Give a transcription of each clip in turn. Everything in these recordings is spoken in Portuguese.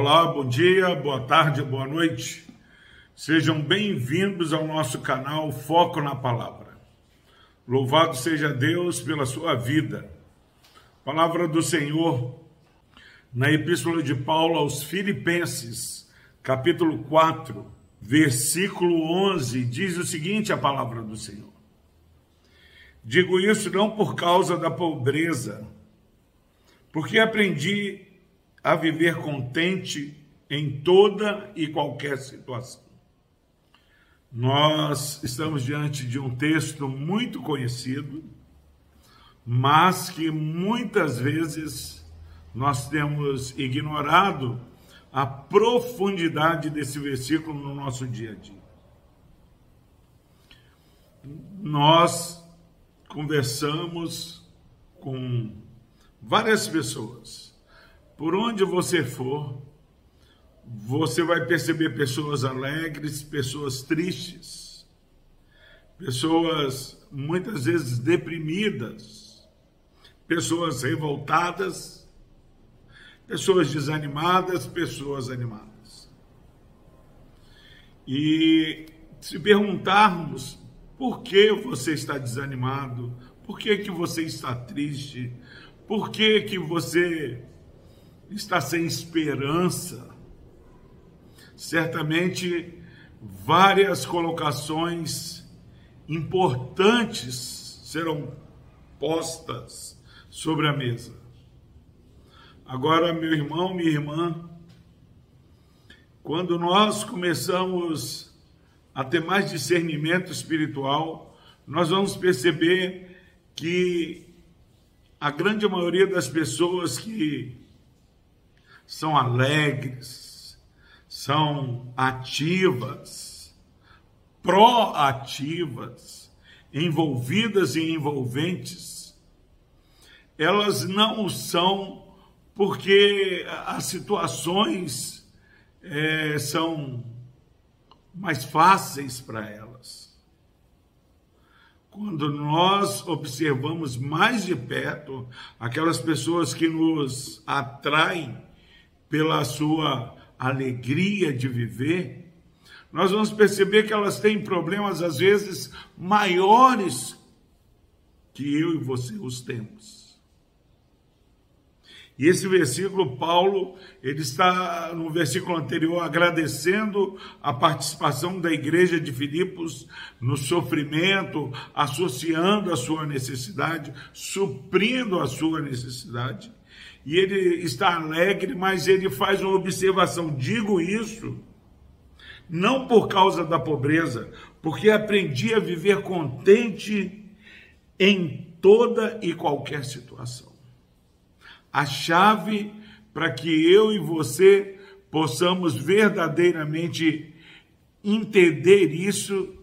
Olá, bom dia, boa tarde, boa noite. Sejam bem-vindos ao nosso canal Foco na Palavra. Louvado seja Deus pela sua vida. Palavra do Senhor na Epístola de Paulo aos Filipenses, capítulo 4, versículo 11, diz o seguinte: a palavra do Senhor. Digo isso não por causa da pobreza, porque aprendi a viver contente em toda e qualquer situação. Nós estamos diante de um texto muito conhecido, mas que muitas vezes nós temos ignorado a profundidade desse versículo no nosso dia a dia. Nós conversamos com várias pessoas por onde você for, você vai perceber pessoas alegres, pessoas tristes, pessoas muitas vezes deprimidas, pessoas revoltadas, pessoas desanimadas, pessoas animadas. E se perguntarmos por que você está desanimado, por que, que você está triste, por que, que você está sem esperança. Certamente, várias colocações importantes serão postas sobre a mesa. Agora, meu irmão, minha irmã, quando nós começamos a ter mais discernimento espiritual, nós vamos perceber que a grande maioria das pessoas que são alegres, são ativas, proativas, envolvidas e envolventes, elas não são porque as situações é, são mais fáceis para elas. Quando nós observamos mais de perto aquelas pessoas que nos atraem pela sua alegria de viver, nós vamos perceber que elas têm problemas, às vezes, maiores que eu e você os temos. E esse versículo, Paulo, ele está no versículo anterior agradecendo a participação da igreja de Filipos no sofrimento, associando a sua necessidade, suprindo a sua necessidade e ele está alegre, mas ele faz uma observação: digo isso não por causa da pobreza, porque aprendi a viver contente em toda e qualquer situação. A chave para que eu e você possamos verdadeiramente entender isso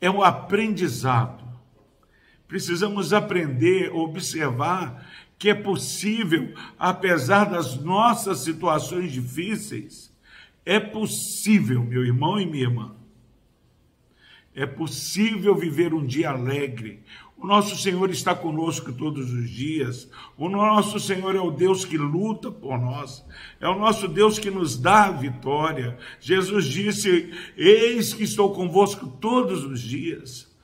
é o aprendizado. Precisamos aprender, observar que é possível, apesar das nossas situações difíceis, é possível, meu irmão e minha irmã, é possível viver um dia alegre. O nosso Senhor está conosco todos os dias. O nosso Senhor é o Deus que luta por nós. É o nosso Deus que nos dá a vitória. Jesus disse: Eis que estou convosco todos os dias.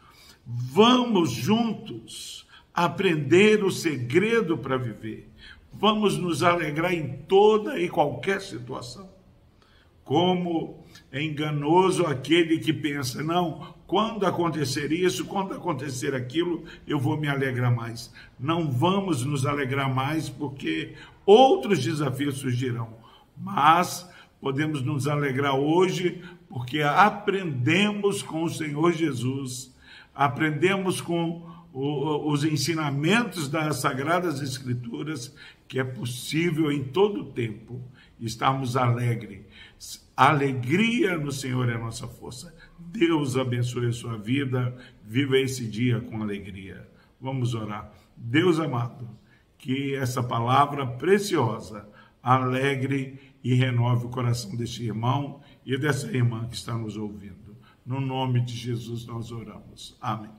Vamos juntos aprender o segredo para viver. Vamos nos alegrar em toda e qualquer situação. Como é enganoso aquele que pensa, não, quando acontecer isso, quando acontecer aquilo, eu vou me alegrar mais. Não vamos nos alegrar mais porque outros desafios surgirão, mas podemos nos alegrar hoje porque aprendemos com o Senhor Jesus, aprendemos com os ensinamentos das Sagradas Escrituras, que é possível em todo tempo estarmos alegres. alegria no Senhor é a nossa força. Deus abençoe a sua vida, viva esse dia com alegria. Vamos orar. Deus amado, que essa palavra preciosa alegre e renove o coração deste irmão e dessa irmã que está nos ouvindo. No nome de Jesus nós oramos. Amém.